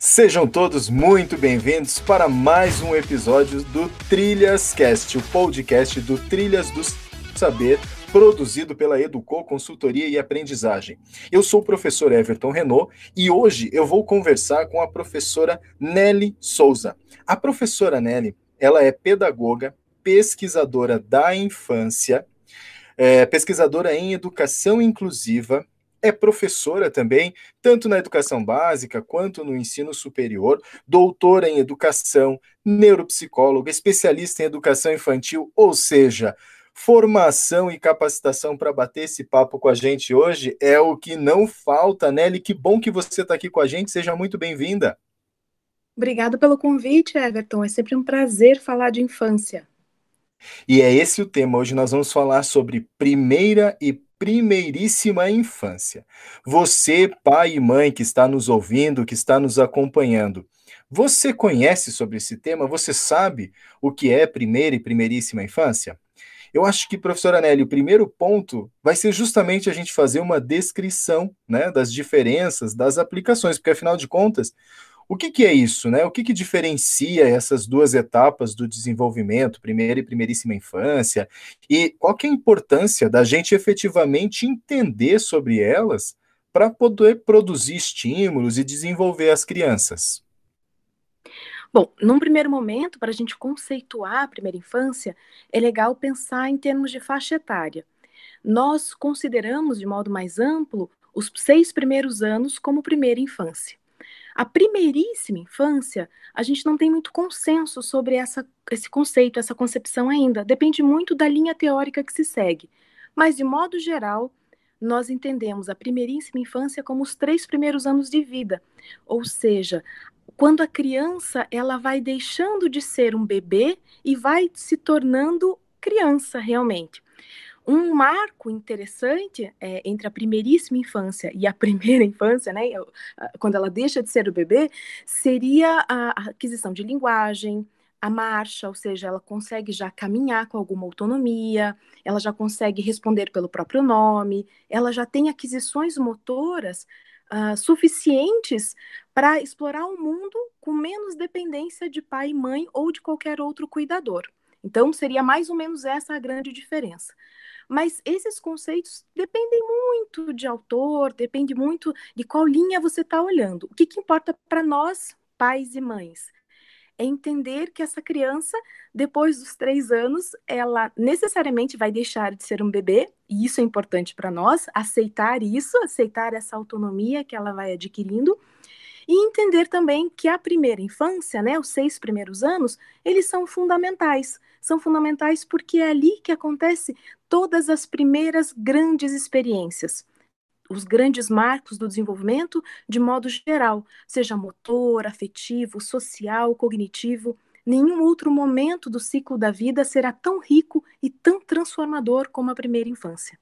Sejam todos muito bem-vindos para mais um episódio do Trilhas Cast, o podcast do Trilhas do Saber, produzido pela Educou Consultoria e Aprendizagem. Eu sou o professor Everton Renault e hoje eu vou conversar com a professora Nelly Souza. A professora Nelly, ela é pedagoga, pesquisadora da infância, é, pesquisadora em educação inclusiva, é professora também, tanto na educação básica quanto no ensino superior, doutora em educação, neuropsicóloga, especialista em educação infantil, ou seja, formação e capacitação para bater esse papo com a gente hoje é o que não falta, Nelly. Que bom que você está aqui com a gente, seja muito bem-vinda. Obrigada pelo convite, Everton. É sempre um prazer falar de infância. E é esse o tema. Hoje nós vamos falar sobre primeira e primeiríssima infância. Você, pai e mãe que está nos ouvindo, que está nos acompanhando, você conhece sobre esse tema? Você sabe o que é primeira e primeiríssima infância? Eu acho que, professora Nelly, o primeiro ponto vai ser justamente a gente fazer uma descrição né, das diferenças, das aplicações, porque afinal de contas, o que, que é isso, né? O que, que diferencia essas duas etapas do desenvolvimento, primeira e primeiríssima infância, e qual que é a importância da gente efetivamente entender sobre elas para poder produzir estímulos e desenvolver as crianças? Bom, num primeiro momento, para a gente conceituar a primeira infância, é legal pensar em termos de faixa etária. Nós consideramos, de modo mais amplo, os seis primeiros anos como primeira infância. A primeiríssima infância, a gente não tem muito consenso sobre essa, esse conceito, essa concepção ainda. Depende muito da linha teórica que se segue. Mas, de modo geral, nós entendemos a primeiríssima infância como os três primeiros anos de vida. Ou seja, quando a criança ela vai deixando de ser um bebê e vai se tornando criança realmente. Um marco interessante é, entre a primeiríssima infância e a primeira infância, né, quando ela deixa de ser o bebê, seria a aquisição de linguagem, a marcha, ou seja, ela consegue já caminhar com alguma autonomia, ela já consegue responder pelo próprio nome, ela já tem aquisições motoras uh, suficientes para explorar o mundo com menos dependência de pai e mãe ou de qualquer outro cuidador. Então, seria mais ou menos essa a grande diferença. Mas esses conceitos dependem muito de autor, depende muito de qual linha você está olhando. O que, que importa para nós, pais e mães? É entender que essa criança, depois dos três anos, ela necessariamente vai deixar de ser um bebê, e isso é importante para nós, aceitar isso, aceitar essa autonomia que ela vai adquirindo, e entender também que a primeira infância, né, os seis primeiros anos, eles são fundamentais. São fundamentais porque é ali que acontece todas as primeiras grandes experiências os grandes marcos do desenvolvimento de modo geral, seja motor, afetivo, social, cognitivo. Nenhum outro momento do ciclo da vida será tão rico e tão transformador como a primeira infância.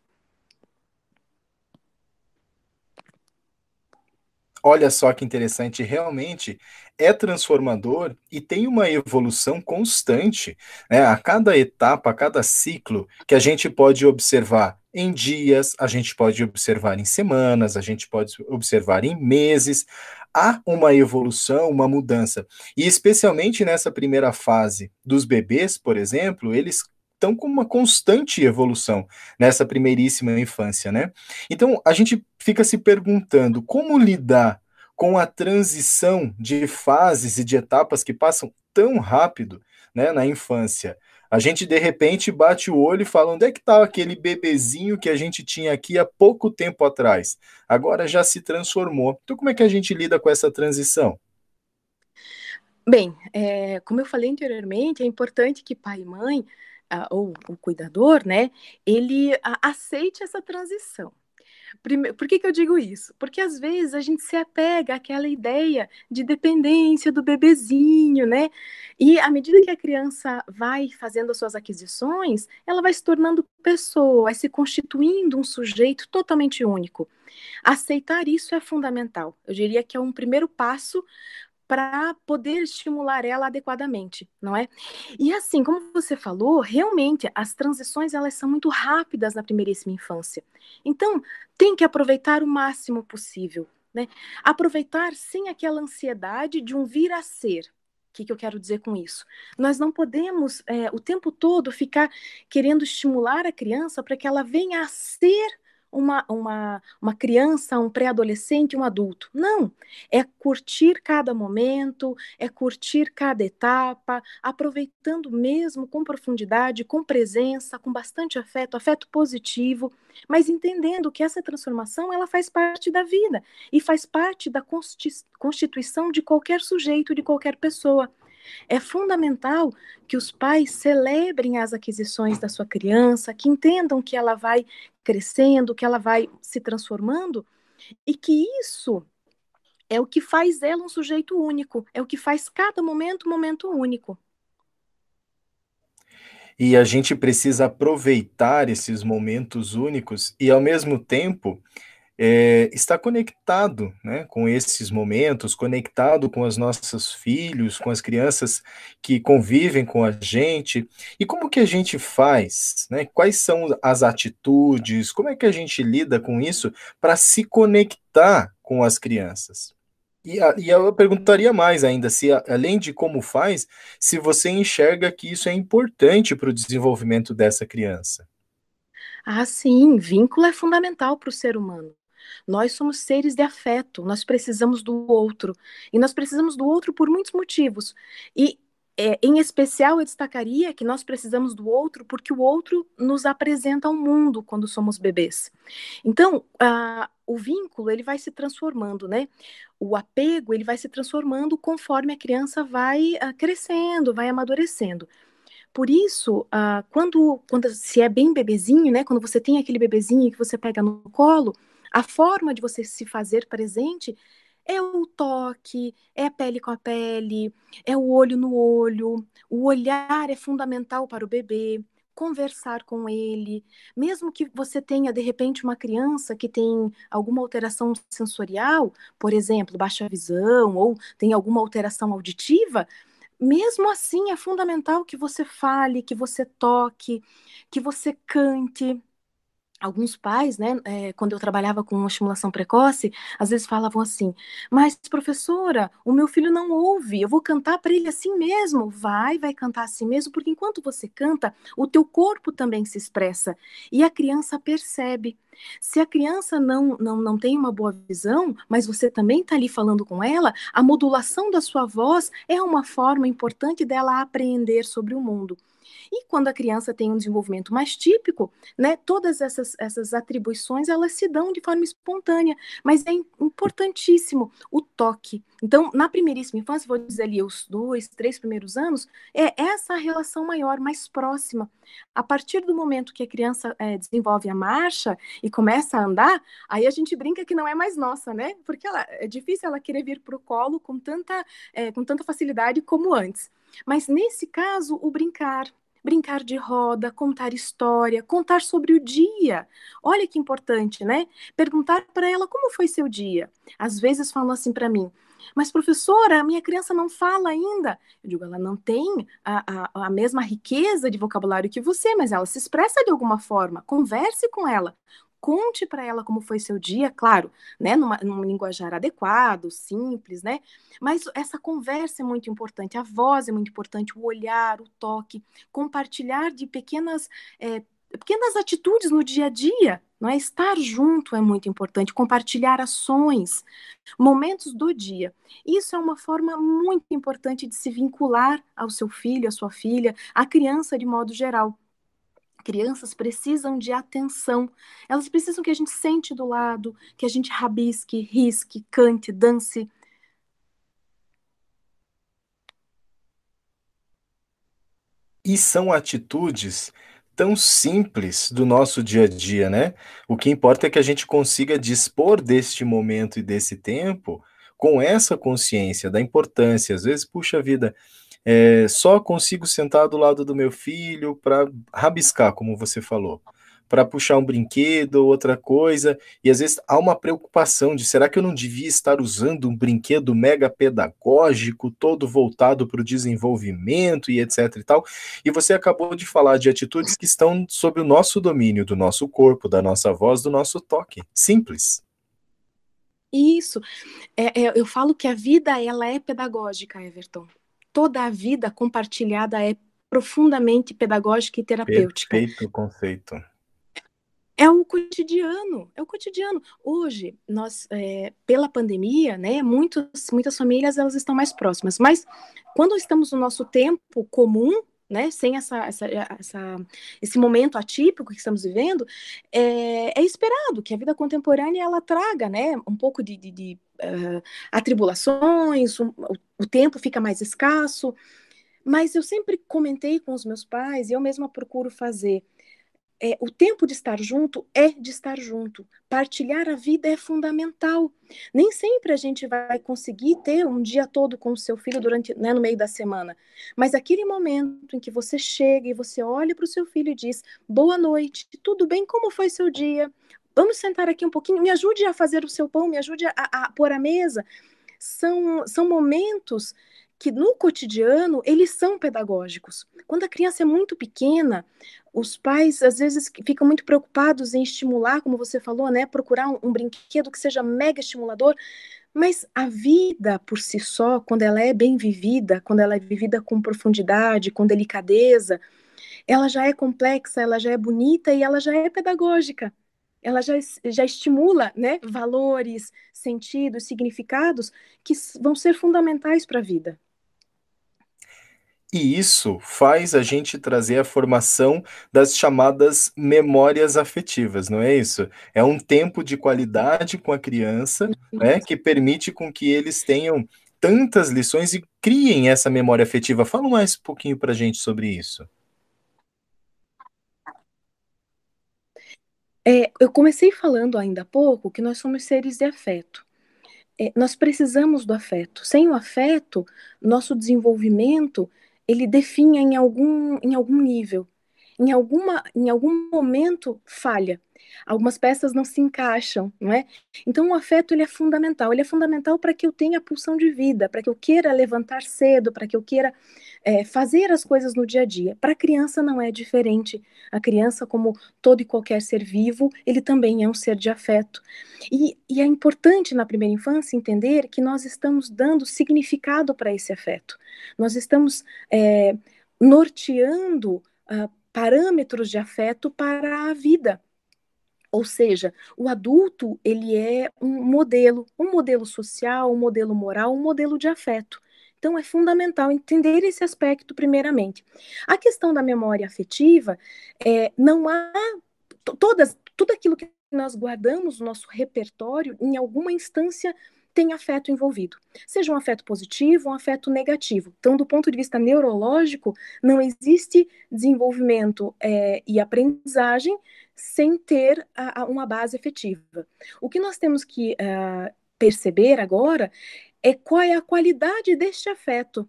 Olha só que interessante, realmente é transformador e tem uma evolução constante. Né? A cada etapa, a cada ciclo que a gente pode observar em dias, a gente pode observar em semanas, a gente pode observar em meses. Há uma evolução, uma mudança. E especialmente nessa primeira fase dos bebês, por exemplo, eles estão com uma constante evolução nessa primeiríssima infância, né? Então a gente fica se perguntando como lidar com a transição de fases e de etapas que passam tão rápido né, na infância. A gente de repente bate o olho e fala: onde é que estava tá aquele bebezinho que a gente tinha aqui há pouco tempo atrás? Agora já se transformou. Então, como é que a gente lida com essa transição? Bem, é, como eu falei anteriormente, é importante que pai e mãe, ah, ou o cuidador, né, ele aceite essa transição. Por que, que eu digo isso? Porque às vezes a gente se apega àquela ideia de dependência do bebezinho, né? E à medida que a criança vai fazendo as suas aquisições, ela vai se tornando pessoa, vai se constituindo um sujeito totalmente único. Aceitar isso é fundamental. Eu diria que é um primeiro passo para poder estimular ela adequadamente, não é? E assim, como você falou, realmente as transições elas são muito rápidas na primeiríssima infância. Então, tem que aproveitar o máximo possível. Né? Aproveitar sem aquela ansiedade de um vir a ser. O que, que eu quero dizer com isso? Nós não podemos é, o tempo todo ficar querendo estimular a criança para que ela venha a ser uma, uma, uma criança, um pré-adolescente, um adulto. Não. É curtir cada momento, é curtir cada etapa, aproveitando mesmo com profundidade, com presença, com bastante afeto, afeto positivo, mas entendendo que essa transformação ela faz parte da vida e faz parte da constituição de qualquer sujeito, de qualquer pessoa. É fundamental que os pais celebrem as aquisições da sua criança, que entendam que ela vai crescendo, que ela vai se transformando e que isso é o que faz ela um sujeito único, é o que faz cada momento um momento único. E a gente precisa aproveitar esses momentos únicos e, ao mesmo tempo, é, está conectado né, com esses momentos, conectado com os nossos filhos, com as crianças que convivem com a gente. E como que a gente faz? Né? Quais são as atitudes? Como é que a gente lida com isso para se conectar com as crianças? E, e eu perguntaria mais ainda, se além de como faz, se você enxerga que isso é importante para o desenvolvimento dessa criança. Ah, sim, vínculo é fundamental para o ser humano. Nós somos seres de afeto, nós precisamos do outro. E nós precisamos do outro por muitos motivos. E, é, em especial, eu destacaria que nós precisamos do outro porque o outro nos apresenta ao mundo quando somos bebês. Então, a, o vínculo ele vai se transformando, né? O apego ele vai se transformando conforme a criança vai a, crescendo, vai amadurecendo. Por isso, uh, quando, quando se é bem bebezinho, né? Quando você tem aquele bebezinho que você pega no colo, a forma de você se fazer presente é o toque, é a pele com a pele, é o olho no olho. O olhar é fundamental para o bebê. Conversar com ele, mesmo que você tenha de repente uma criança que tem alguma alteração sensorial, por exemplo, baixa visão ou tem alguma alteração auditiva, mesmo assim é fundamental que você fale, que você toque, que você cante, alguns pais, né, é, quando eu trabalhava com estimulação precoce, às vezes falavam assim: Mas, professora, o meu filho não ouve, eu vou cantar para ele assim mesmo. Vai, vai cantar assim mesmo, porque enquanto você canta, o teu corpo também se expressa e a criança percebe. Se a criança não, não, não tem uma boa visão, mas você também está ali falando com ela, a modulação da sua voz é uma forma importante dela aprender sobre o mundo. E quando a criança tem um desenvolvimento mais típico, né, todas essas, essas atribuições elas se dão de forma espontânea, mas é importantíssimo o toque. Então, na primeiríssima infância, vou dizer ali os dois, três primeiros anos, é essa relação maior, mais próxima. A partir do momento que a criança é, desenvolve a marcha e começa a andar, aí a gente brinca que não é mais nossa, né? Porque ela, é difícil ela querer vir para o colo com tanta, é, com tanta facilidade como antes. Mas nesse caso, o brincar, brincar de roda, contar história, contar sobre o dia. Olha que importante, né? Perguntar para ela como foi seu dia. Às vezes falam assim para mim: mas, professora, a minha criança não fala ainda. Eu digo, ela não tem a, a, a, mesma riqueza de vocabulário que você, mas ela se expressa de alguma forma. Converse com ela conte para ela como foi seu dia, claro, né, numa, num linguajar adequado, simples, né? Mas essa conversa é muito importante, a voz é muito importante, o olhar, o toque, compartilhar de pequenas é, pequenas atitudes no dia a dia, não é? Estar junto é muito importante, compartilhar ações, momentos do dia. Isso é uma forma muito importante de se vincular ao seu filho, à sua filha, à criança de modo geral crianças precisam de atenção. Elas precisam que a gente sente do lado, que a gente rabisque, risque, cante, dance. E são atitudes tão simples do nosso dia a dia, né? O que importa é que a gente consiga dispor deste momento e desse tempo com essa consciência da importância. Às vezes, puxa vida, é, só consigo sentar do lado do meu filho para rabiscar, como você falou, para puxar um brinquedo ou outra coisa, e às vezes há uma preocupação de será que eu não devia estar usando um brinquedo mega pedagógico, todo voltado para o desenvolvimento e etc e tal, e você acabou de falar de atitudes que estão sob o nosso domínio, do nosso corpo, da nossa voz, do nosso toque. Simples. Isso. É, é, eu falo que a vida ela é pedagógica, Everton. Toda a vida compartilhada é profundamente pedagógica e terapêutica. Perfeito conceito. É o cotidiano, é o cotidiano. Hoje, nós, é, pela pandemia, né, muitos, muitas famílias elas estão mais próximas, mas quando estamos no nosso tempo comum, né, sem essa, essa, essa, esse momento atípico que estamos vivendo, é, é, esperado que a vida contemporânea ela traga, né, um pouco de, de, de uh, atribulações, um, o, o tempo fica mais escasso, mas eu sempre comentei com os meus pais, e eu mesma procuro fazer, é, o tempo de estar junto é de estar junto. Partilhar a vida é fundamental. Nem sempre a gente vai conseguir ter um dia todo com o seu filho durante, né, no meio da semana. Mas aquele momento em que você chega e você olha para o seu filho e diz: Boa noite, tudo bem? Como foi seu dia? Vamos sentar aqui um pouquinho, me ajude a fazer o seu pão, me ajude a, a pôr a mesa. São, são momentos que no cotidiano eles são pedagógicos. Quando a criança é muito pequena, os pais às vezes ficam muito preocupados em estimular, como você falou, né, procurar um, um brinquedo que seja mega estimulador, mas a vida por si só, quando ela é bem vivida, quando ela é vivida com profundidade, com delicadeza, ela já é complexa, ela já é bonita e ela já é pedagógica. Ela já, já estimula né, valores, sentidos, significados que vão ser fundamentais para a vida. E isso faz a gente trazer a formação das chamadas memórias afetivas, não é isso? É um tempo de qualidade com a criança, né, que permite com que eles tenham tantas lições e criem essa memória afetiva. Fala mais um pouquinho para a gente sobre isso. É, eu comecei falando ainda há pouco que nós somos seres de afeto. É, nós precisamos do afeto. Sem o afeto, nosso desenvolvimento ele definha em algum, em algum nível. Em, alguma, em algum momento falha. Algumas peças não se encaixam, não é? Então o afeto ele é fundamental. Ele é fundamental para que eu tenha pulsão de vida, para que eu queira levantar cedo, para que eu queira é, fazer as coisas no dia a dia. Para a criança não é diferente. A criança, como todo e qualquer ser vivo, ele também é um ser de afeto. E, e é importante na primeira infância entender que nós estamos dando significado para esse afeto. Nós estamos é, norteando uh, parâmetros de afeto para a vida. Ou seja, o adulto ele é um modelo, um modelo social, um modelo moral, um modelo de afeto. Então, é fundamental entender esse aspecto primeiramente. A questão da memória afetiva, é, não há todas, tudo aquilo que nós guardamos no nosso repertório, em alguma instância tem afeto envolvido, seja um afeto positivo ou um afeto negativo. Então, do ponto de vista neurológico, não existe desenvolvimento é, e aprendizagem sem ter a, a uma base efetiva. O que nós temos que uh, perceber agora é qual é a qualidade deste afeto.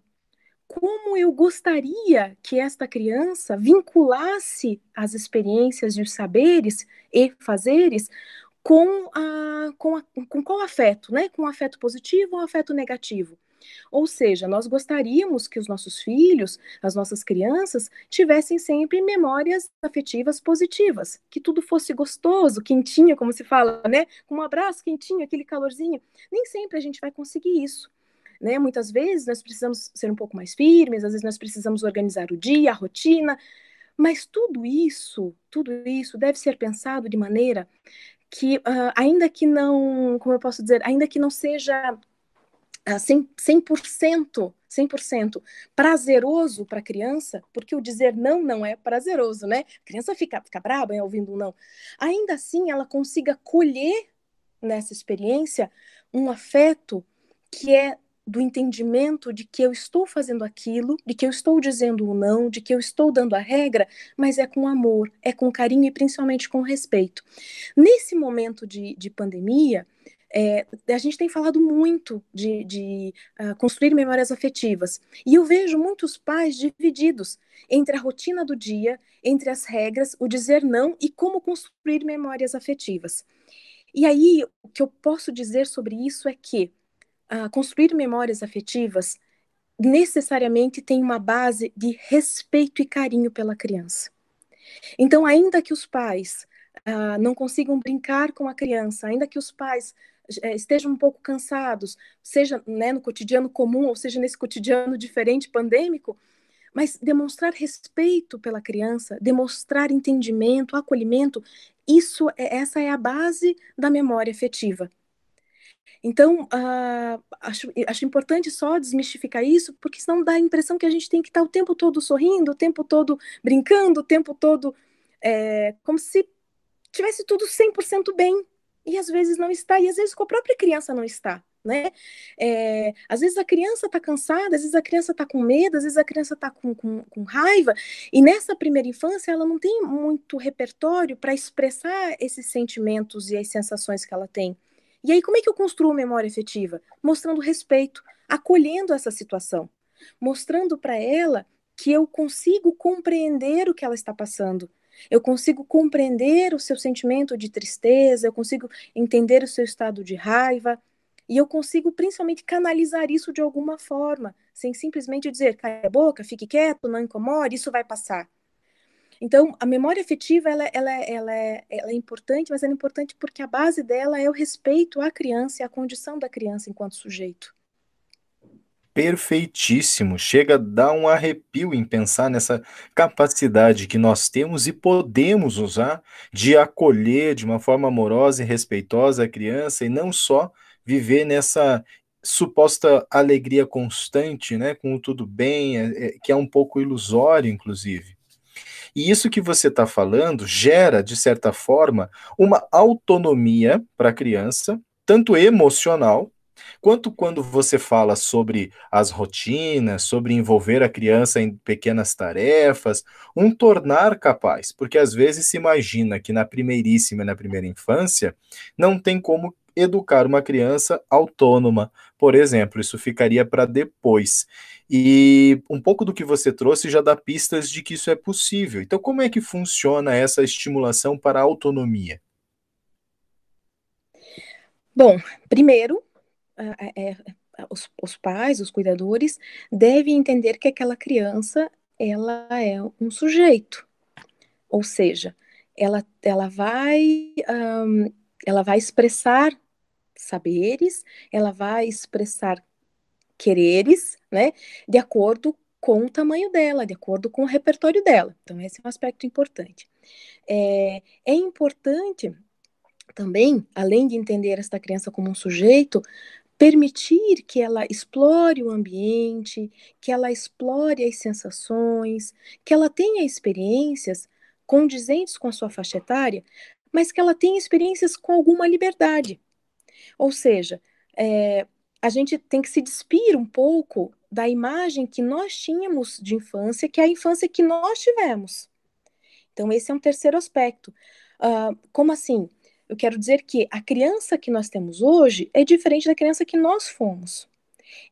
Como eu gostaria que esta criança vinculasse as experiências e os saberes e fazeres com, a, com, a, com qual afeto, né? Com afeto positivo ou afeto negativo. Ou seja, nós gostaríamos que os nossos filhos, as nossas crianças, tivessem sempre memórias afetivas positivas, que tudo fosse gostoso, quentinho, como se fala, né? Com um abraço quentinho, aquele calorzinho. Nem sempre a gente vai conseguir isso. Né? Muitas vezes nós precisamos ser um pouco mais firmes, às vezes nós precisamos organizar o dia, a rotina, mas tudo isso, tudo isso deve ser pensado de maneira que, uh, ainda que não, como eu posso dizer, ainda que não seja 100%, 100% prazeroso para a criança, porque o dizer não não é prazeroso, né? A criança fica, fica braba ouvindo um não. Ainda assim, ela consiga colher nessa experiência um afeto que é do entendimento de que eu estou fazendo aquilo, de que eu estou dizendo o não, de que eu estou dando a regra, mas é com amor, é com carinho e principalmente com respeito. Nesse momento de, de pandemia, é, a gente tem falado muito de, de uh, construir memórias afetivas. E eu vejo muitos pais divididos entre a rotina do dia, entre as regras, o dizer não e como construir memórias afetivas. E aí, o que eu posso dizer sobre isso é que uh, construir memórias afetivas necessariamente tem uma base de respeito e carinho pela criança. Então, ainda que os pais uh, não consigam brincar com a criança, ainda que os pais é, estejam um pouco cansados, seja né, no cotidiano comum, ou seja nesse cotidiano diferente, pandêmico, mas demonstrar respeito pela criança, demonstrar entendimento, acolhimento, isso é, essa é a base da memória afetiva. Então, uh, acho, acho importante só desmistificar isso, porque senão dá a impressão que a gente tem que estar o tempo todo sorrindo, o tempo todo brincando, o tempo todo é, como se tivesse tudo 100% bem. E às vezes não está, e às vezes com a própria criança não está. Né? É, às vezes a criança está cansada, às vezes a criança está com medo, às vezes a criança está com, com, com, raiva, e nessa primeira infância ela não tem muito repertório para expressar esses sentimentos e as sensações que ela tem. E aí, como é que eu construo memória efetiva? Mostrando respeito, acolhendo essa situação, mostrando para ela que eu consigo compreender o que ela está passando. Eu consigo compreender o seu sentimento de tristeza, eu consigo entender o seu estado de raiva, e eu consigo principalmente canalizar isso de alguma forma, sem simplesmente dizer, cai a boca, fique quieto, não incomode, isso vai passar. Então, a memória afetiva ela, ela, ela, é, ela é importante, mas ela é importante porque a base dela é o respeito à criança e à condição da criança enquanto sujeito. Perfeitíssimo. Chega a dar um arrepio em pensar nessa capacidade que nós temos e podemos usar de acolher de uma forma amorosa e respeitosa a criança e não só viver nessa suposta alegria constante, né, com tudo bem, é, é, que é um pouco ilusório, inclusive. E isso que você está falando gera, de certa forma, uma autonomia para a criança, tanto emocional, quanto quando você fala sobre as rotinas, sobre envolver a criança em pequenas tarefas, um tornar capaz, porque às vezes se imagina que na primeiríssima, na primeira infância, não tem como educar uma criança autônoma, por exemplo, isso ficaria para depois. E um pouco do que você trouxe já dá pistas de que isso é possível. Então, como é que funciona essa estimulação para a autonomia? Bom, primeiro, é, os, os pais, os cuidadores, devem entender que aquela criança ela é um sujeito, ou seja, ela, ela vai um, ela vai expressar saberes, ela vai expressar quereres, né, de acordo com o tamanho dela, de acordo com o repertório dela. Então, esse é um aspecto importante. É, é importante também, além de entender esta criança como um sujeito, permitir que ela explore o ambiente, que ela explore as sensações, que ela tenha experiências condizentes com a sua faixa etária, mas que ela tenha experiências com alguma liberdade. Ou seja, é, a gente tem que se despir um pouco da imagem que nós tínhamos de infância, que é a infância que nós tivemos. Então, esse é um terceiro aspecto. Uh, como assim? Eu quero dizer que a criança que nós temos hoje é diferente da criança que nós fomos.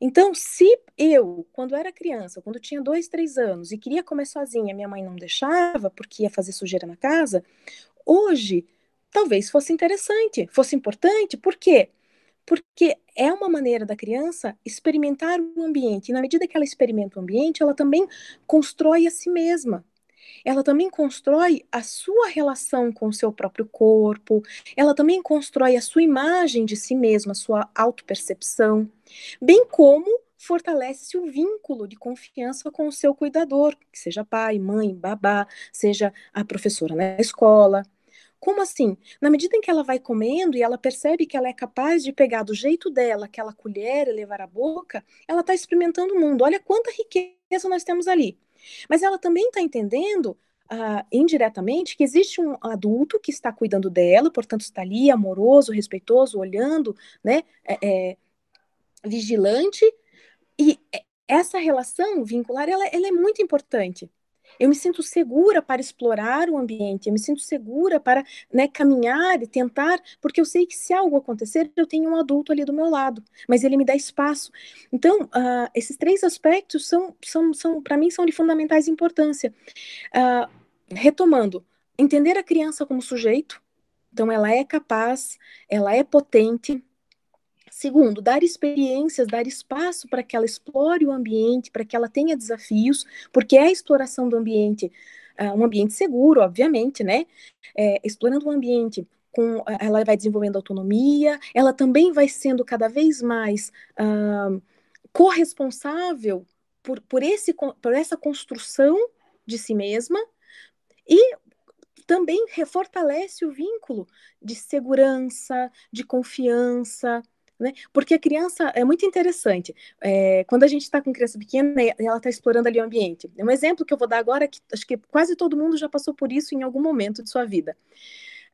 Então, se eu, quando era criança, quando tinha dois, três anos e queria comer sozinha, minha mãe não deixava porque ia fazer sujeira na casa, hoje talvez fosse interessante, fosse importante, por quê? Porque é uma maneira da criança experimentar o ambiente, e na medida que ela experimenta o ambiente, ela também constrói a si mesma. Ela também constrói a sua relação com o seu próprio corpo, ela também constrói a sua imagem de si mesma, a sua autopercepção, bem como fortalece o vínculo de confiança com o seu cuidador, que seja pai, mãe, babá, seja a professora na escola, como assim? Na medida em que ela vai comendo e ela percebe que ela é capaz de pegar do jeito dela aquela colher e levar à boca, ela está experimentando o mundo. Olha quanta riqueza nós temos ali. Mas ela também está entendendo Uh, indiretamente que existe um adulto que está cuidando dela, portanto está ali amoroso, respeitoso, olhando, né, é, é, vigilante, e essa relação vincular ela, ela, é muito importante. Eu me sinto segura para explorar o ambiente, eu me sinto segura para né, caminhar e tentar, porque eu sei que se algo acontecer, eu tenho um adulto ali do meu lado, mas ele me dá espaço. Então, uh, esses três aspectos são, são, são para mim, são de fundamentais importância. Uh, retomando, entender a criança como sujeito, então ela é capaz, ela é potente, Segundo, dar experiências, dar espaço para que ela explore o ambiente, para que ela tenha desafios, porque é a exploração do ambiente, uh, um ambiente seguro, obviamente, né? É, explorando o ambiente com, ela vai desenvolvendo autonomia, ela também vai sendo cada vez mais uh, corresponsável por, por, esse, por essa construção de si mesma e também refortalece o vínculo de segurança, de confiança, né? Porque a criança é muito interessante. É, quando a gente está com criança pequena, ela está explorando ali o ambiente. É um exemplo que eu vou dar agora que acho que quase todo mundo já passou por isso em algum momento de sua vida.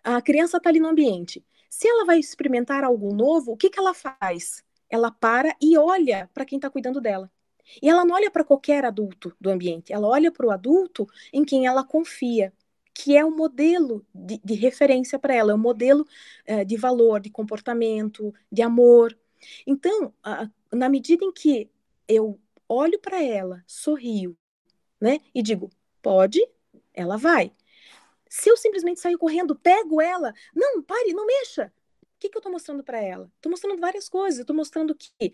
A criança está ali no ambiente. Se ela vai experimentar algo novo, o que, que ela faz? Ela para e olha para quem está cuidando dela. E ela não olha para qualquer adulto do ambiente, ela olha para o adulto em quem ela confia que é o um modelo de, de referência para ela, é um modelo uh, de valor, de comportamento, de amor. Então, uh, na medida em que eu olho para ela, sorrio, né, e digo, pode, ela vai. Se eu simplesmente saio correndo, pego ela, não, pare, não mexa. O que, que eu estou mostrando para ela? Estou mostrando várias coisas. Estou mostrando que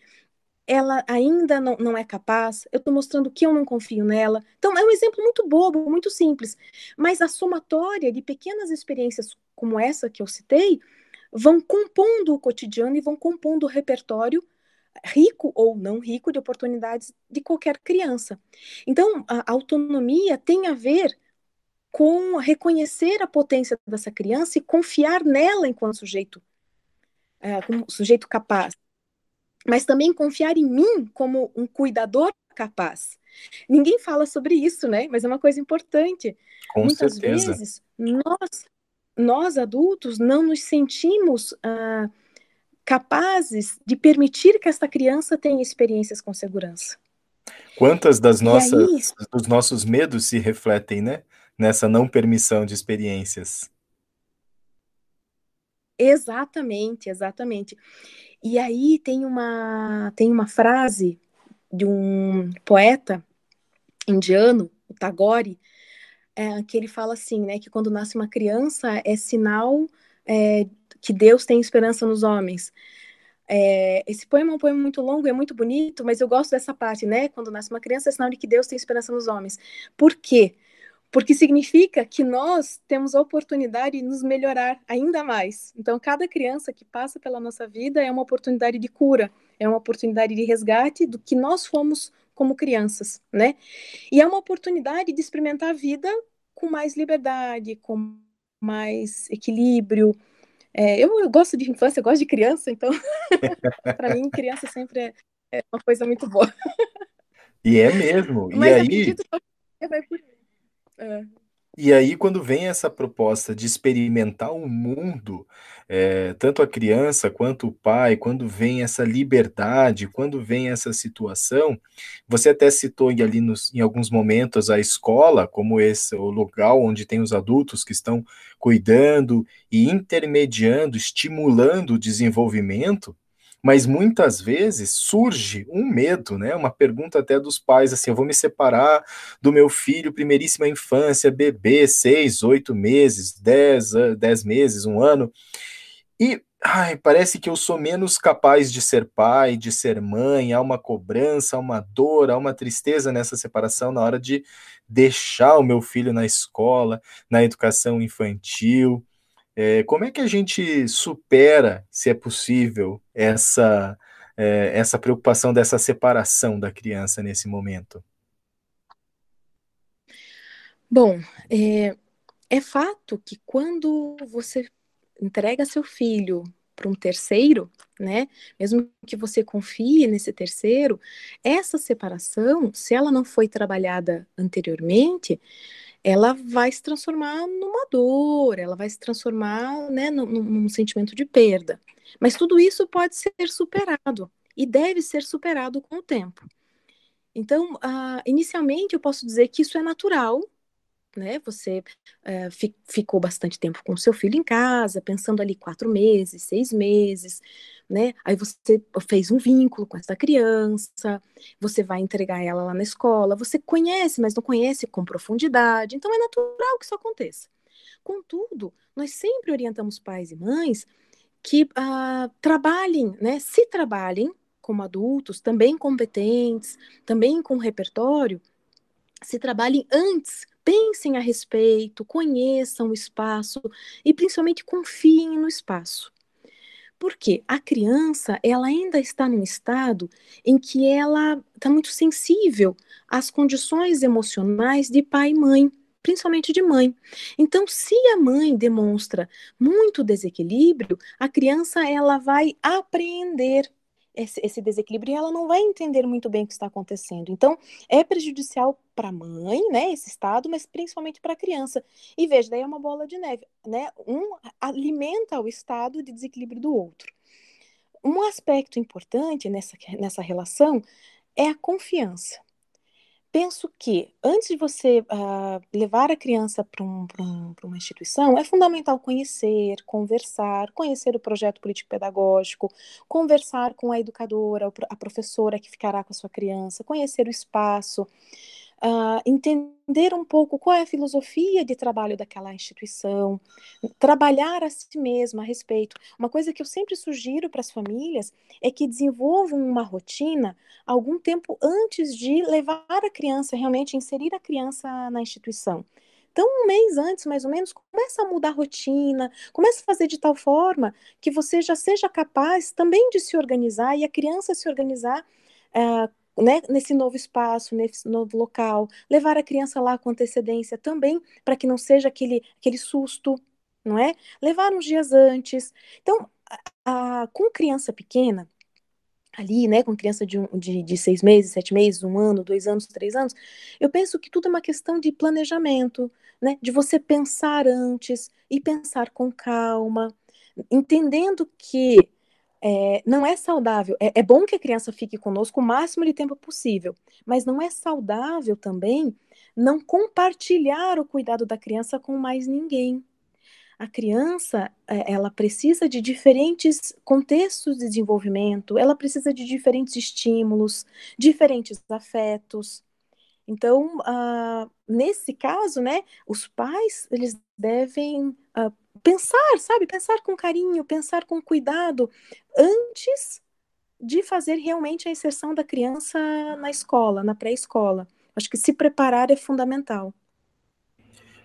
ela ainda não, não é capaz, eu estou mostrando que eu não confio nela. Então, é um exemplo muito bobo, muito simples. Mas a somatória de pequenas experiências como essa que eu citei vão compondo o cotidiano e vão compondo o repertório rico ou não rico de oportunidades de qualquer criança. Então, a autonomia tem a ver com reconhecer a potência dessa criança e confiar nela enquanto sujeito, é, como sujeito capaz mas também confiar em mim como um cuidador capaz. Ninguém fala sobre isso, né? Mas é uma coisa importante. Com Muitas certeza. vezes nós, nós adultos não nos sentimos ah, capazes de permitir que esta criança tenha experiências com segurança. Quantas das nossas, aí, dos nossos medos se refletem, né? Nessa não permissão de experiências. Exatamente, exatamente. E aí tem uma, tem uma frase de um poeta indiano, o Tagore, é, que ele fala assim, né, que quando nasce uma criança é sinal é, que Deus tem esperança nos homens. É, esse poema é um poema muito longo, é muito bonito, mas eu gosto dessa parte, né? Quando nasce uma criança é sinal de que Deus tem esperança nos homens. Por quê? Significa que nós temos a oportunidade de nos melhorar ainda mais. Então, cada criança que passa pela nossa vida é uma oportunidade de cura, é uma oportunidade de resgate do que nós fomos como crianças, né? E é uma oportunidade de experimentar a vida com mais liberdade, com mais equilíbrio. É, eu, eu, gosto de infância, eu gosto de criança, então, para mim, criança sempre é, é, uma coisa muito boa. E é mesmo. Mas e aí... acredito que vai por E aí, quando vem essa proposta de experimentar o mundo, é, tanto a criança quanto o pai, quando vem essa liberdade, quando vem essa situação, você até citou ali nos, em alguns momentos a escola como esse o lugar onde tem os adultos que estão cuidando e intermediando, estimulando o desenvolvimento mas muitas vezes surge um medo, né? Uma pergunta até dos pais assim: eu vou me separar do meu filho, primeiríssima infância, bebê, seis, oito meses, dez, dez meses, um ano, e ai, parece que eu sou menos capaz de ser pai, de ser mãe, há uma cobrança, há uma dor, há uma tristeza nessa separação na hora de deixar o meu filho na escola, na educação infantil. É, como é que a gente supera, se é possível, essa, é, essa preocupação dessa separação da criança nesse momento? Bom, é, é fato que quando você entrega seu filho para um terceiro, né? Mesmo que você confie nesse terceiro, essa separação, se ela não foi trabalhada anteriormente, ela vai se transformar numa dor, ela vai se transformar né, num, num sentimento de perda. Mas tudo isso pode ser superado e deve ser superado com o tempo. Então, uh, inicialmente, eu posso dizer que isso é natural, né? Você uh, fi ficou bastante tempo com seu filho em casa, pensando ali quatro meses, seis meses, né? Aí você fez um vínculo com essa criança, você vai entregar ela lá na escola, você conhece, mas não conhece com profundidade, então é natural que isso aconteça. Contudo, nós sempre orientamos pais e mães que uh, trabalhem, né? Se trabalhem como adultos, também competentes, também com repertório, se trabalhem antes pensem a respeito, conheçam o espaço e principalmente confiem no espaço. Porque a criança, ela ainda está num estado em que ela está muito sensível às condições emocionais de pai e mãe, principalmente de mãe. Então, se a mãe demonstra muito desequilíbrio, a criança ela vai apreender esse, esse desequilíbrio e ela não vai entender muito bem o que está acontecendo. Então, é prejudicial para a mãe, né, esse estado, mas principalmente para a criança. E veja, daí é uma bola de neve, né? Um alimenta o estado de desequilíbrio do outro. Um aspecto importante nessa, nessa relação é a confiança penso que antes de você uh, levar a criança para um, um, uma instituição, é fundamental conhecer, conversar, conhecer o projeto político-pedagógico, conversar com a educadora, a professora que ficará com a sua criança, conhecer o espaço, uh, entender um pouco qual é a filosofia de trabalho daquela instituição, trabalhar a si mesma a respeito. Uma coisa que eu sempre sugiro para as famílias é que desenvolvam uma rotina algum tempo antes de levar a criança, realmente inserir a criança na instituição. Então, um mês antes, mais ou menos, começa a mudar a rotina, começa a fazer de tal forma que você já seja capaz também de se organizar e a criança se organizar uh, né, nesse novo espaço, nesse novo local, levar a criança lá com antecedência também, para que não seja aquele, aquele susto, não é? Levar uns dias antes. Então, a, a, com criança pequena, ali, né, com criança de, um, de, de seis meses, sete meses, um ano, dois anos, três anos, eu penso que tudo é uma questão de planejamento, né, de você pensar antes e pensar com calma, entendendo que é, não é saudável. É, é, bom que a criança fique conosco o máximo de tempo possível, mas não é saudável também não compartilhar o cuidado da criança com mais ninguém. A criança, é, ela precisa de diferentes contextos de desenvolvimento, ela precisa de diferentes estímulos, diferentes afetos. Então, uh, nesse caso, né, os pais eles devem uh, pensar, sabe, pensar com carinho, pensar com cuidado antes de fazer realmente a inserção da criança na escola, na pré-escola. Acho que se preparar é fundamental.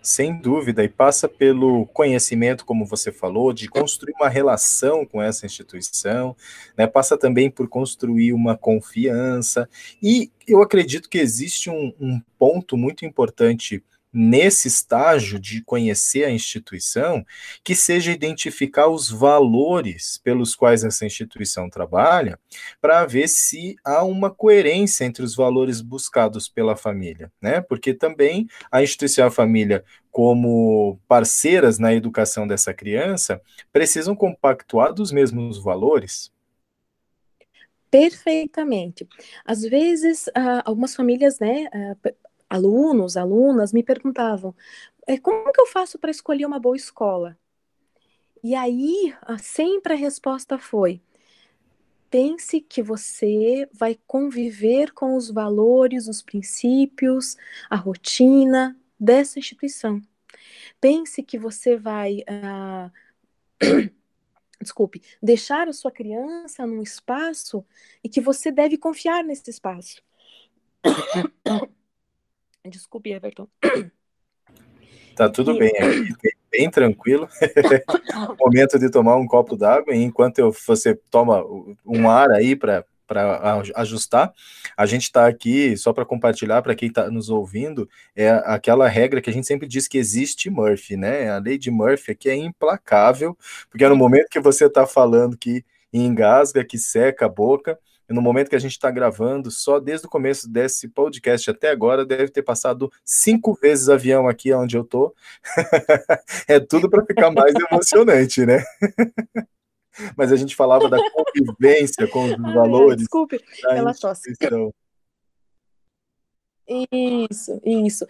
Sem dúvida, e passa pelo conhecimento, como você falou, de construir uma relação com essa instituição, né? passa também por construir uma confiança, e eu acredito que existe um, um ponto muito importante nesse estágio de conhecer a instituição, que seja identificar os valores pelos quais essa instituição trabalha, para ver se há uma coerência entre os valores buscados pela família, né? Porque também a instituição e a família, como parceiras na educação dessa criança, precisam compactuar dos mesmos valores. Perfeitamente. Às vezes, uh, algumas famílias, né, uh, alunos, alunas me perguntavam: é, como que eu faço para escolher uma boa escola? E aí, sempre a resposta foi: pense que você vai conviver com os valores, os princípios, a rotina dessa instituição. Pense que você vai. Uh, desculpe, deixar a sua criança num espaço e que você deve confiar nesse espaço. Desculpe, Everton. Tá tudo e... bem aqui, bem tranquilo. Momento de tomar um copo d'água, enquanto eu, você toma um ar aí para para ajustar. A gente está aqui só para compartilhar para quem está nos ouvindo é aquela regra que a gente sempre diz que existe Murphy, né? A lei de Murphy aqui é implacável, porque é no momento que você está falando que engasga, que seca a boca, no momento que a gente está gravando, só desde o começo desse podcast até agora, deve ter passado cinco vezes avião aqui onde eu estou. é tudo para ficar mais emocionante, né? Mas a gente falava da convivência com os Ai, valores. Desculpe, ela tosse. Isso, isso.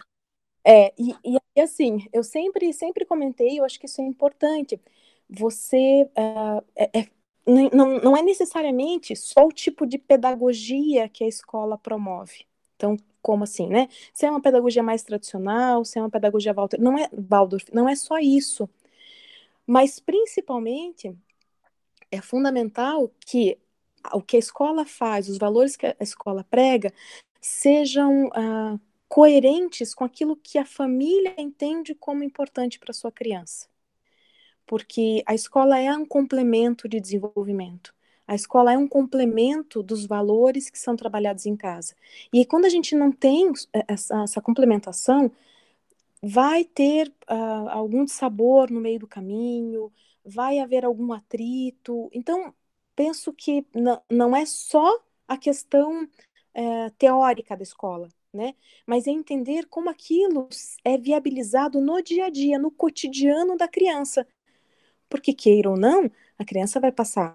É, e, e assim, eu sempre, sempre comentei, eu acho que isso é importante. Você uh, é, não, não é necessariamente só o tipo de pedagogia que a escola promove. Então, como assim, né? Se é uma pedagogia mais tradicional, se é uma pedagogia Waldorf, não é Waldorf, não é só isso. Mas principalmente é fundamental que o que a escola faz, os valores que a escola prega, sejam uh, coerentes com aquilo que a família entende como importante para sua criança. Porque a escola é um complemento de desenvolvimento. A escola é um complemento dos valores que são trabalhados em casa. E quando a gente não tem essa, essa complementação, vai ter uh, algum sabor no meio do caminho, vai haver algum atrito. Então, penso que não é só a questão uh, teórica da escola, né? Mas é entender como aquilo é viabilizado no dia a dia, no cotidiano da criança. Porque, queira ou não, a criança vai passar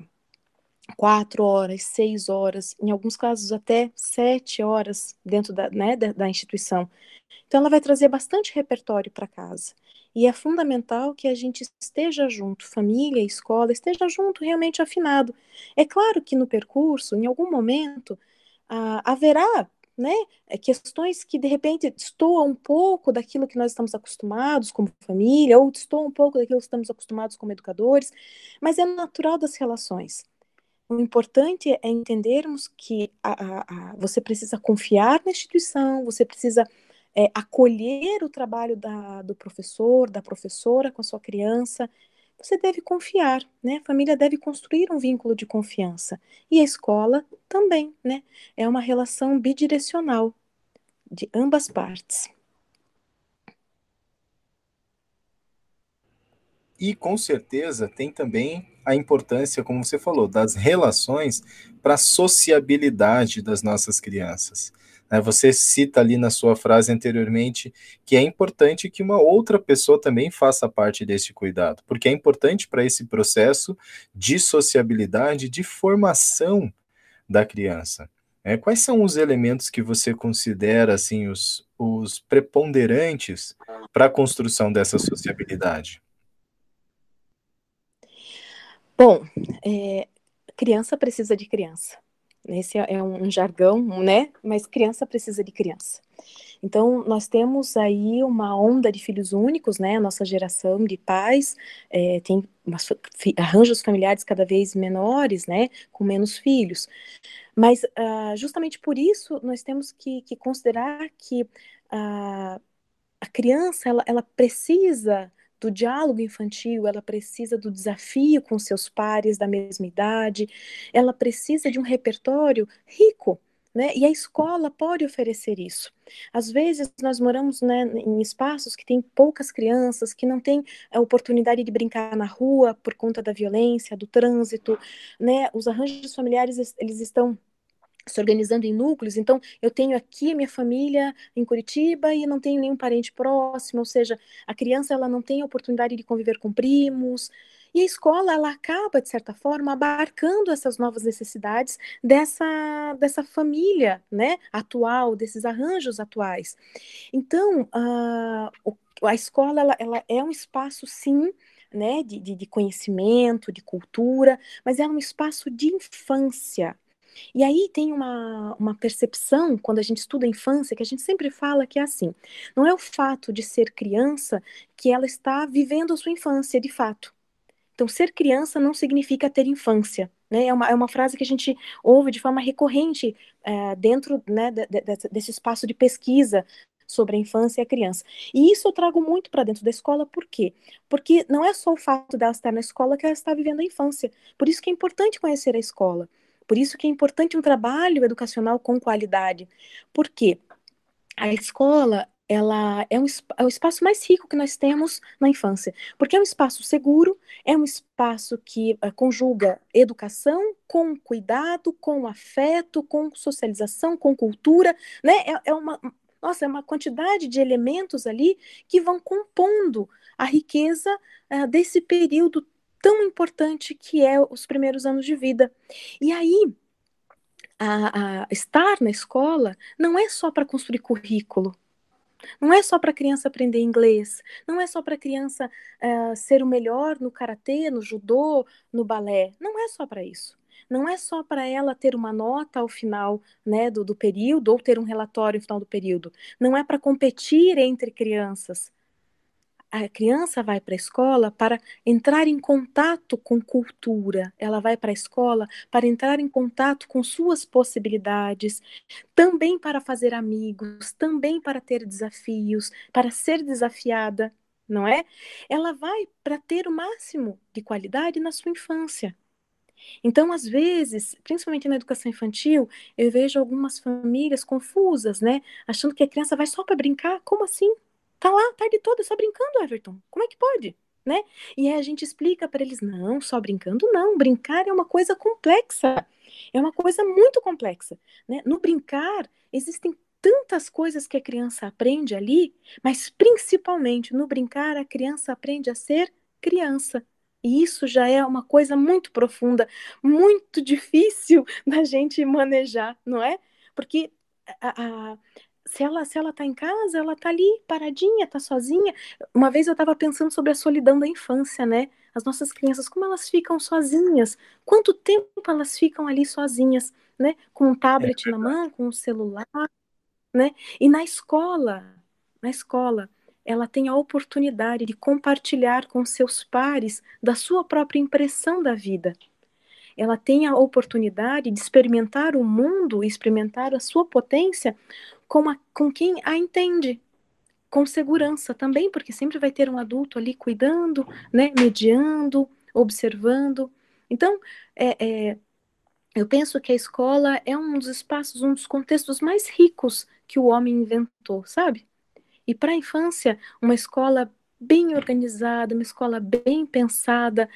quatro horas, seis horas, em alguns casos até sete horas dentro da, né, da, da instituição. Então, ela vai trazer bastante repertório para casa. E é fundamental que a gente esteja junto, família, escola, esteja junto realmente afinado. É claro que no percurso, em algum momento, ah, haverá né, questões que de repente destoam um pouco daquilo que nós estamos acostumados como família, ou destoam um pouco daquilo que estamos acostumados como educadores, mas é natural das relações. O importante é entendermos que a, a, a, você precisa confiar na instituição, você precisa é, acolher o trabalho da, do professor, da professora com a sua criança. Você deve confiar, né? A família deve construir um vínculo de confiança. E a escola também, né? É uma relação bidirecional de ambas partes. E com certeza tem também a importância, como você falou, das relações para a sociabilidade das nossas crianças. Né? Você cita ali na sua frase anteriormente que é importante que uma outra pessoa também faça parte desse cuidado, porque é importante para esse processo de sociabilidade, de formação da criança. É, quais são os elementos que você considera assim os, os preponderantes para a construção dessa sociabilidade? Bom, é, criança precisa de criança. Esse é, um jargão, né? Mas criança precisa de criança. Então, nós temos aí uma onda de filhos únicos, né? A nossa geração de pais é, tem umas, arranjos familiares cada vez menores, né? Com menos filhos. Mas, uh, justamente por isso, nós temos que, que considerar que uh, a criança, ela, ela precisa do diálogo infantil, ela precisa do desafio com seus pares da mesma idade, ela precisa de um repertório rico. Né? E a escola pode oferecer isso. Às vezes nós moramos né, em espaços que têm poucas crianças, que não têm a oportunidade de brincar na rua por conta da violência, do trânsito, né? Os arranjos familiares eles estão se organizando em núcleos, então eu tenho aqui a minha família em Curitiba e não tenho nenhum parente próximo, ou seja, a criança ela não tem a oportunidade de conviver com primos, e a escola ela acaba de certa forma abarcando essas novas necessidades dessa dessa família, né, atual, desses arranjos atuais. Então, a, a escola ela, ela é um espaço sim né, de, de, conhecimento, de cultura, mas é um espaço de infância. E aí tem uma, uma percepção, quando a gente estuda a infância, que a gente sempre fala que é assim: não é o fato de ser criança que ela está vivendo a sua infância, de fato. Então, ser criança não significa ter infância. Né? É, uma, é uma frase que a gente ouve de forma recorrente é, dentro né, de, de, desse espaço de pesquisa sobre a infância e a criança. E isso eu trago muito para dentro da escola, por quê? Porque não é só o fato dela estar na escola que ela está vivendo a infância. Por isso que é importante conhecer a escola. Por isso que é importante um trabalho educacional com qualidade. Por quê? A escola, ela é, um, é o espaço mais rico que nós temos na infância, porque é um espaço seguro, é um espaço que uh, conjuga educação com cuidado, com afeto, com socialização, com cultura, né? É, é uma, nossa, é uma quantidade de elementos ali que vão compondo a riqueza uh, desse período tão importante que é os primeiros anos de vida. E aí, a, a estar na escola não é só para construir currículo, não é só para a criança aprender inglês, não é só para a criança uh, ser o melhor no karatê, no judô, no balé, não é só para isso. Não é só para ela ter uma nota ao final né, do, do período ou ter um relatório ao final do período. Não é para competir entre crianças a criança vai para a escola para entrar em contato com cultura, ela vai para a escola para entrar em contato com suas possibilidades, também para fazer amigos, também para ter desafios, para ser desafiada, não é? Ela vai para ter o máximo de qualidade na sua infância. Então, às vezes, principalmente na educação infantil, eu vejo algumas famílias confusas, né? Achando que a criança vai só para brincar. Como assim? Tá lá a tarde toda só brincando, Everton. Como é que pode? Né? E aí a gente explica para eles: não, só brincando não. Brincar é uma coisa complexa. É uma coisa muito complexa. Né? No brincar, existem tantas coisas que a criança aprende ali, mas principalmente no brincar, a criança aprende a ser criança. E isso já é uma coisa muito profunda, muito difícil da gente manejar, não é? Porque a, a, se ela se ela tá em casa, ela tá ali paradinha, tá sozinha. Uma vez eu estava pensando sobre a solidão da infância, né? As nossas crianças, como elas ficam sozinhas? Quanto tempo elas ficam ali sozinhas, né? Com um tablet é na mão, com um celular, né? E na escola, na escola, ela tem a oportunidade de compartilhar com seus pares da sua própria impressão da vida. Ela tem a oportunidade de experimentar o mundo, experimentar a sua potência com, a, com quem a entende, com segurança também, porque sempre vai ter um adulto ali cuidando, né, mediando, observando. Então, é, é, eu penso que a escola é um dos espaços, um dos contextos mais ricos que o homem inventou, sabe? E para a infância, uma escola bem organizada, uma escola bem pensada,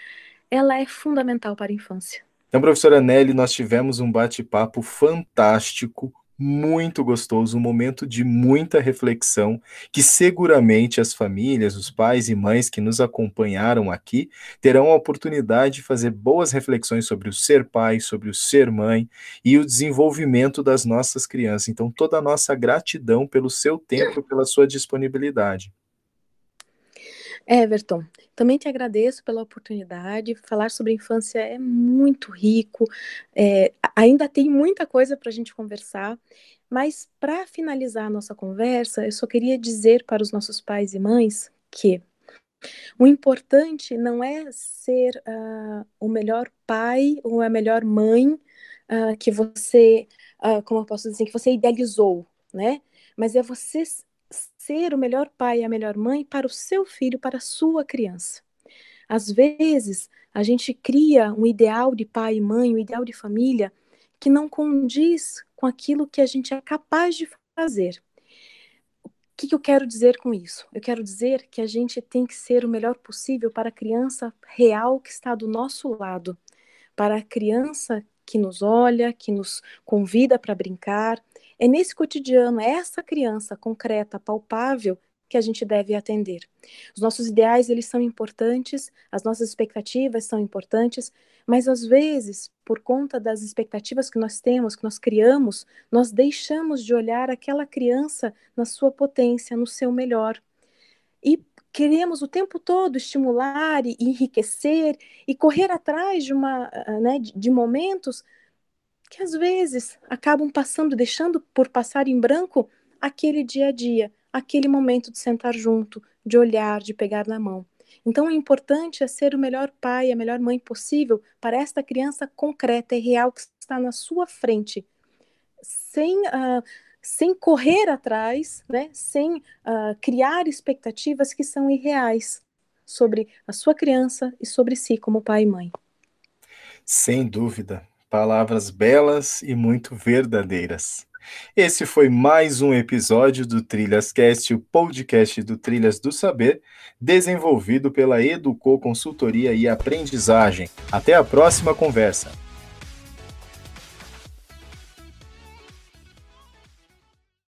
ela é fundamental para a infância. Então, professora Nelly, nós tivemos um bate-papo fantástico muito gostoso, um momento de muita reflexão, que seguramente as famílias, os pais e mães que nos acompanharam aqui terão a oportunidade de fazer boas reflexões sobre o ser pai, sobre o ser mãe e o desenvolvimento das nossas crianças. Então, toda a nossa gratidão pelo seu tempo, pela sua disponibilidade. Everton, também te agradeço pela oportunidade. Falar sobre infância é muito rico, é, ainda tem muita coisa para a gente conversar, mas para finalizar a nossa conversa, eu só queria dizer para os nossos pais e mães que o importante não é ser uh, o melhor pai ou a melhor mãe uh, que você, uh, como eu posso dizer, que você idealizou, né? Mas é você ser o melhor pai e a melhor mãe para o seu filho, para a sua criança. Às vezes, a gente cria um ideal de pai e mãe, um ideal de família que não condiz com aquilo que a gente é capaz de fazer. O que, que eu quero dizer com isso? Eu quero dizer que a gente tem que ser o melhor possível para a criança real que está do nosso lado, para a criança que nos olha, que nos convida para brincar, é nesse cotidiano, é essa criança concreta, palpável, que a gente deve atender. Os nossos ideais, eles são importantes, as nossas expectativas são importantes, mas às vezes, por conta das expectativas que nós temos, que nós criamos, nós deixamos de olhar aquela criança na sua potência, no seu melhor. E queremos o tempo todo estimular e enriquecer e correr atrás de uma, né, de momentos que às vezes acabam passando, deixando por passar em branco aquele dia a dia, aquele momento de sentar junto, de olhar, de pegar na mão. Então, o importante é ser o melhor pai, a melhor mãe possível para esta criança concreta e real que está na sua frente, sem, uh, sem correr atrás, né? sem uh, criar expectativas que são irreais sobre a sua criança e sobre si como pai e mãe. Sem dúvida. Palavras belas e muito verdadeiras. Esse foi mais um episódio do Trilhas Cast, o podcast do Trilhas do Saber, desenvolvido pela Educou Consultoria e Aprendizagem. Até a próxima conversa.